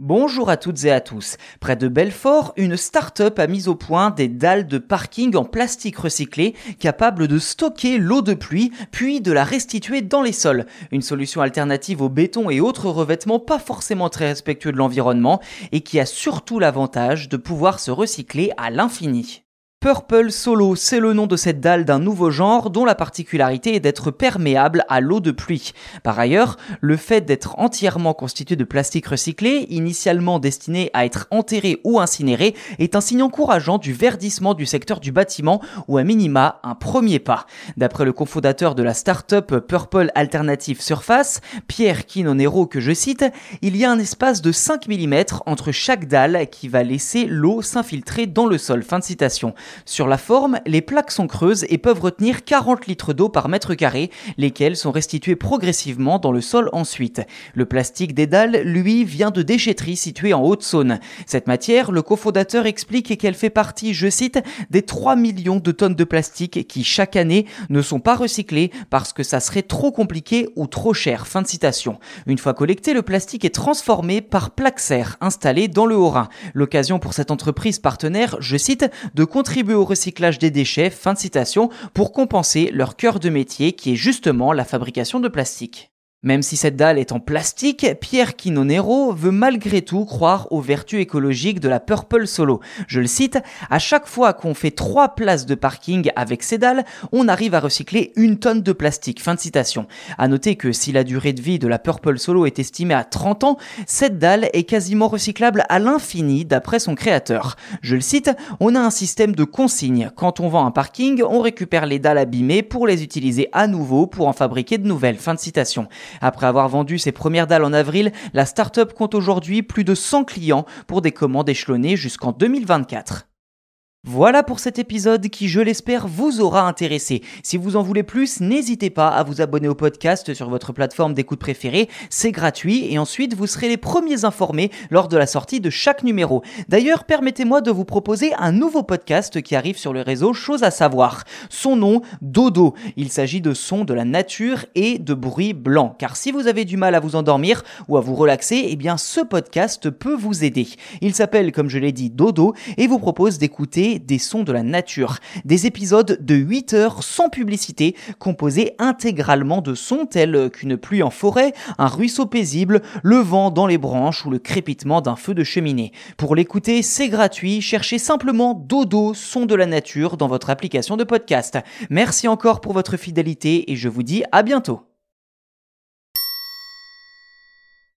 Bonjour à toutes et à tous. Près de Belfort, une start-up a mis au point des dalles de parking en plastique recyclé capables de stocker l'eau de pluie puis de la restituer dans les sols. Une solution alternative au béton et autres revêtements pas forcément très respectueux de l'environnement et qui a surtout l'avantage de pouvoir se recycler à l'infini. Purple Solo, c'est le nom de cette dalle d'un nouveau genre dont la particularité est d'être perméable à l'eau de pluie. Par ailleurs, le fait d'être entièrement constitué de plastique recyclé, initialement destiné à être enterré ou incinéré, est un signe encourageant du verdissement du secteur du bâtiment ou à minima un premier pas. D'après le cofondateur de la start-up Purple Alternative Surface, Pierre Quinonero que je cite, il y a un espace de 5 mm entre chaque dalle qui va laisser l'eau s'infiltrer dans le sol. Fin de citation. Sur la forme, les plaques sont creuses et peuvent retenir 40 litres d'eau par mètre carré, lesquels sont restitués progressivement dans le sol ensuite. Le plastique des dalles, lui, vient de déchetteries situées en Haute-Saône. Cette matière, le cofondateur explique qu'elle fait partie, je cite, des 3 millions de tonnes de plastique qui, chaque année, ne sont pas recyclées parce que ça serait trop compliqué ou trop cher. Fin de citation. Une fois collecté, le plastique est transformé par Plaxer, installé dans le Haut-Rhin. L'occasion pour cette entreprise partenaire, je cite, de contribuer au recyclage des déchets, fin de citation, pour compenser leur cœur de métier qui est justement la fabrication de plastique. Même si cette dalle est en plastique, Pierre Quinonero veut malgré tout croire aux vertus écologiques de la Purple Solo. Je le cite, à chaque fois qu'on fait trois places de parking avec ces dalles, on arrive à recycler une tonne de plastique. Fin de citation. À noter que si la durée de vie de la Purple Solo est estimée à 30 ans, cette dalle est quasiment recyclable à l'infini d'après son créateur. Je le cite, on a un système de consigne. Quand on vend un parking, on récupère les dalles abîmées pour les utiliser à nouveau pour en fabriquer de nouvelles. Fin de citation. Après avoir vendu ses premières dalles en avril, la startup compte aujourd'hui plus de 100 clients pour des commandes échelonnées jusqu'en 2024. Voilà pour cet épisode qui, je l'espère, vous aura intéressé. Si vous en voulez plus, n'hésitez pas à vous abonner au podcast sur votre plateforme d'écoute préférée. C'est gratuit et ensuite vous serez les premiers informés lors de la sortie de chaque numéro. D'ailleurs, permettez-moi de vous proposer un nouveau podcast qui arrive sur le réseau Chose à savoir. Son nom, Dodo. Il s'agit de sons de la nature et de bruits blancs. Car si vous avez du mal à vous endormir ou à vous relaxer, eh bien ce podcast peut vous aider. Il s'appelle, comme je l'ai dit, Dodo et vous propose d'écouter des sons de la nature. Des épisodes de 8 heures sans publicité, composés intégralement de sons tels qu'une pluie en forêt, un ruisseau paisible, le vent dans les branches ou le crépitement d'un feu de cheminée. Pour l'écouter, c'est gratuit, cherchez simplement Dodo, son de la nature dans votre application de podcast. Merci encore pour votre fidélité et je vous dis à bientôt.